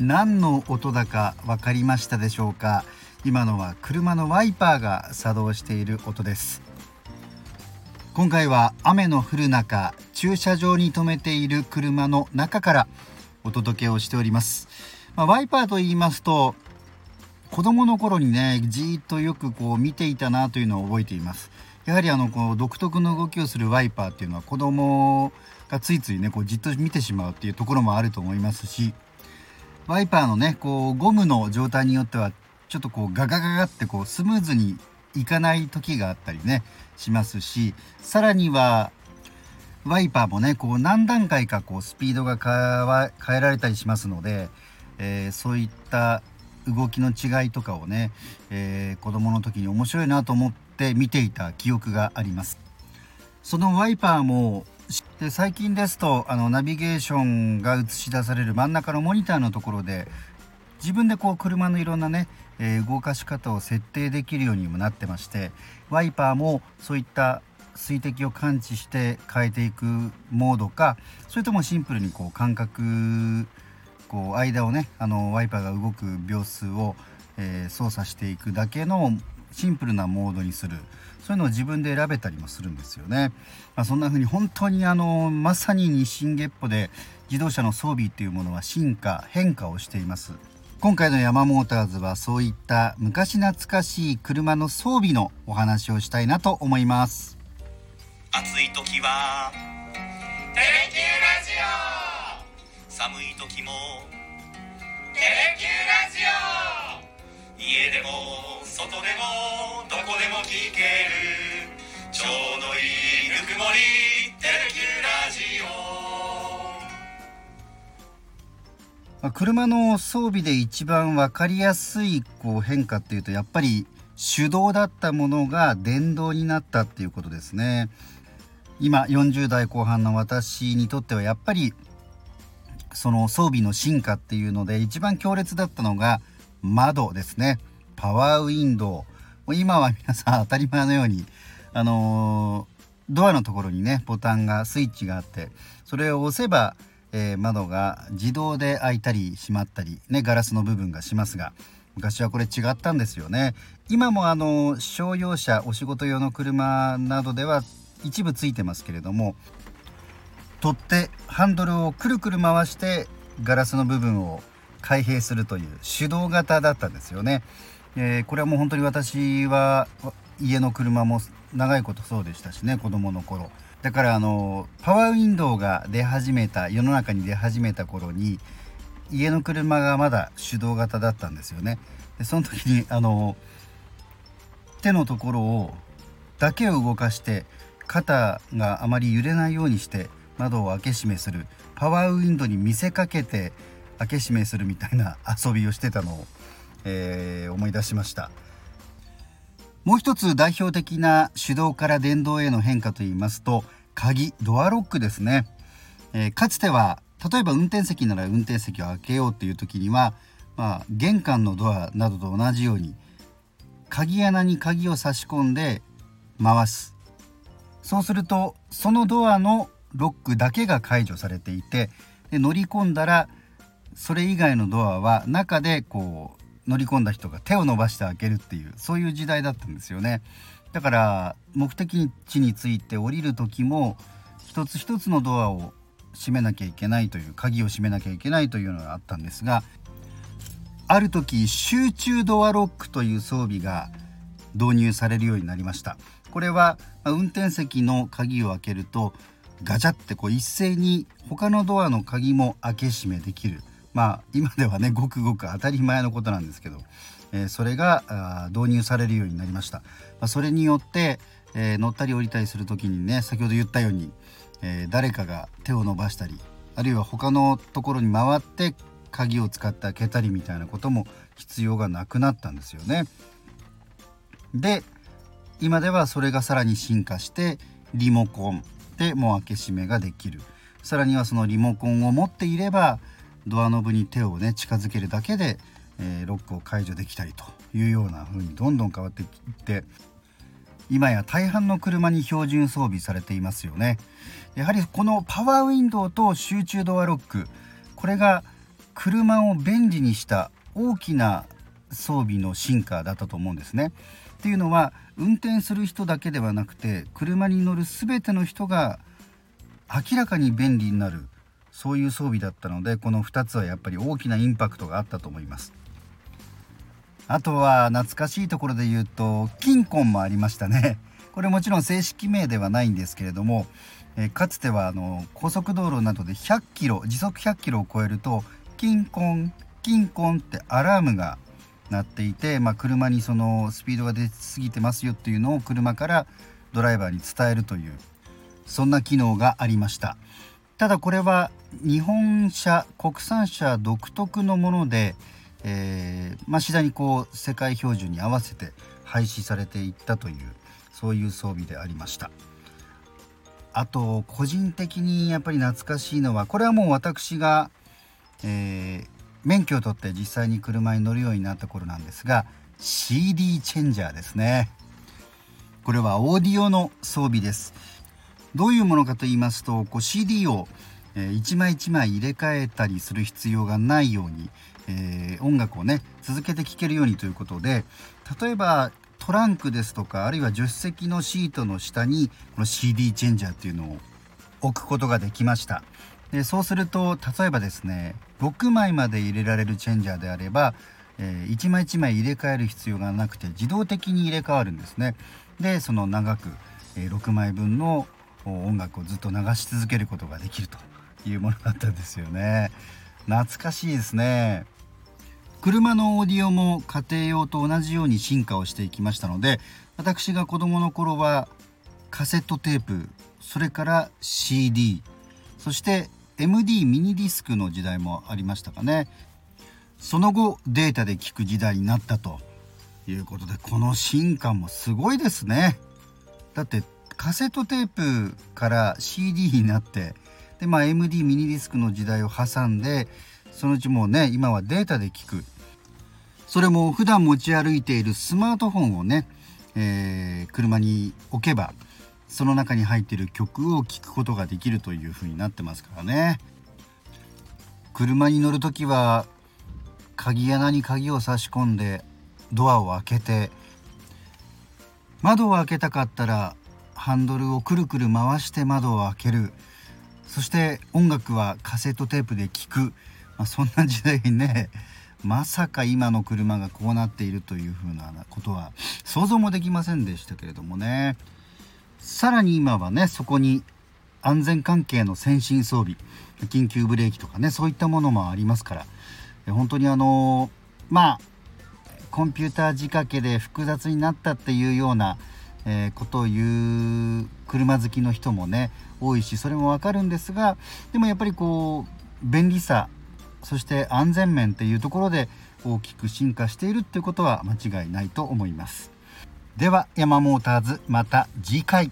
何の音だか分かりましたでしょうか？今のは車のワイパーが作動している音です。今回は雨の降る中駐車場に停めている車の中からお届けをしております、まあ、ワイパーと言いますと子供の頃にねじーっとよくこう見ていたなというのを覚えています。やはりあのこう独特の動きをするワイパーっていうのは子供がついついねこうじっと見てしまうっていうところもあると思いますしワイパーのねこうゴムの状態によってはちょっとこうガガガガってこうスムーズにいかない時があったりねしますしさらにはワイパーもねこう何段階かこうスピードが変えられたりしますので、えー、そういった動きの違いとかをね、えー、子供の時に面白いなと思って見ていた記憶があります。そのワイパーもで最近ですとあのナビゲーションが映し出される真ん中のモニターのところで自分でこう車のいろんなね、えー、動かし方を設定できるようにもなってましてワイパーもそういった水滴を感知して変えていくモードかそれともシンプルにこう感覚こう間をねあのワイパーが動く秒数を、えー、操作していくだけのシンプルなモードにするそういうのを自分で選べたりもするんですよね。まあ、そんな風に本当にあのまさに日進月歩で自動車の装備っていうものは進化変化をしています。今回のヤマモーターズはそういった昔懐かしい車の装備のお話をしたいなと思います暑い時はテレキューラジオ寒い時もテレキューラジオ家でも外でもどこでも聞けるちょうどいいぬくもりテレキューラジオ。まあ、車の装備で一番分かりやすいこう変化っていうとやっぱり手動だったものが電動になったっていうことですね。今40代後半の私にとってはやっぱりその装備の進化っていうので一番強烈だったのが窓ですね。パワーウィンドウ。今は皆さん当たり前のようにあのー、ドアのところにねボタンがスイッチがあってそれを押せば、えー、窓が自動で開いたり閉まったりねガラスの部分がしますが昔はこれ違ったんですよね。今もあの商用車お仕事用の車などでは一部ついてますけれども取ってハンドルをくるくる回してガラスの部分を開閉するという手動型だったんですよね。えー、これはもう本当に私は家の車も長いことそうでしたしね子供の頃だからあのパワーウィンドウが出始めた世の中に出始めた頃に家の車がまだ手動型だったんですよねでその時にあの手のところをだけを動かして肩があまり揺れないようにして窓を開け閉めするパワーウィンドウに見せかけて開け閉めするみたいな 遊びをしてたのを、えー、思い出しました。もう一つ代表的な手動から電動への変化といいますと鍵ドアロックですね、えー、かつては例えば運転席なら運転席を開けようっていう時には、まあ、玄関のドアなどと同じように鍵穴に鍵を差し込んで回す。そうするとそのドアのロックだけが解除されていてで乗り込んだらそれ以外のドアは中でこう乗り込んだ人が手を伸ばして開けるっていうそういう時代だったんですよね。だから目的地について降りる時も一つ一つのドアを閉めなきゃいけないという鍵を閉めなきゃいけないというのがあったんですがある時集中ドアロックという装備が導入されるようになりました。これは運転席の鍵を開けるとガチャってこう一斉に他のドアの鍵も開け閉めできる。まあ今ではねごくごく当たり前のことなんですけど、えー、それが導入されるようになりました、まあ、それによって、えー、乗ったり降りたりする時にね先ほど言ったように、えー、誰かが手を伸ばしたりあるいは他のところに回って鍵を使って開けたりみたいなことも必要がなくなったんですよね。で今ではそれがさらに進化してリモコンでもう開け閉めができるさらにはそのリモコンを持っていればドアノブに手をね近づけるだけで、えー、ロックを解除できたりというような風にどんどん変わっていって今や大半の車に標準装備されていますよねやはりこのパワーウィンドウと集中ドアロックこれが車を便利にした大きな装備の進化だったと思うんですね。っていうのは運転する人だけではなくて車に乗る全ての人が明らかに便利になるそういう装備だったのでこの2つはやっぱり大きなインパクトがあったと思います。あとは懐かしいところで言うと金婚もありましたね。これもちろん正式名ではないんですけれども、えかつてはあの高速道路などで100キロ時速100キロを超えると金婚金婚ってアラームが鳴っていて、まあ、車にそのスピードが出過ぎてますよっていうのを車からドライバーに伝えるというそんな機能がありました。ただこれは日本車国産車独特のもので、えー、まあ、次第にこう世界標準に合わせて廃止されていったというそういう装備でありました。あと個人的にやっぱり懐かしいのはこれはもう私が、えー、免許を取って実際に車に乗るようになった頃なんですが CD チェンジャーですね。これはオーディオの装備です。どういうものかと言いますとこう CD を一枚一枚入れ替えたりする必要がないように、えー、音楽をね続けて聴けるようにということで例えばトランクですとかあるいは助手席のシートの下にこの CD チェンジャーっていうのを置くことができました。でそうすると例えばですね6枚まで入れられるチェンジャーであれば、えー、1枚1枚入れ替える必要がなくて自動的に入れ替わるんですね。でその長く、えー、6枚分の音楽をずっと流し続けることができるというものだったんですよね。懐かしいですね。車のオーディオも家庭用と同じように進化をしていきましたので私が子供の頃はカセットテープそれから CD そして MD ミニディスクの時代もありましたかね。その後データで聞く時代になったということでこの進化もすごいですね。だってカセットテープから CD になってで、まあ、MD ミニディスクの時代を挟んでそのうちもうね今はデータで聞く。それも普段持ち歩いているスマートフォンをね、えー、車に置けばその中に入っている曲を聴くことができるという風になってますからね。車に乗る時は鍵穴に鍵を差し込んでドアを開けて窓を開けたかったらハンドルをくるくる回して窓を開ける。そして音楽はカセットテープで聴く、まあ、そんな時代にねまさか今の車がこうなっているというふうなことは想像もできませんでしたけれどもね。さらに今はねそこに安全関係の先進装備緊急ブレーキとかねそういったものもありますから。本当にあのまあコンピューター仕掛けで複雑になったっていうようなえー、ことを言う車好きの人もね多いしそれもわかるんですがでもやっぱりこう便利さそして安全面っていうところで大きく進化しているっていうことは間違いないと思います。ではヤマモーターズまた次回。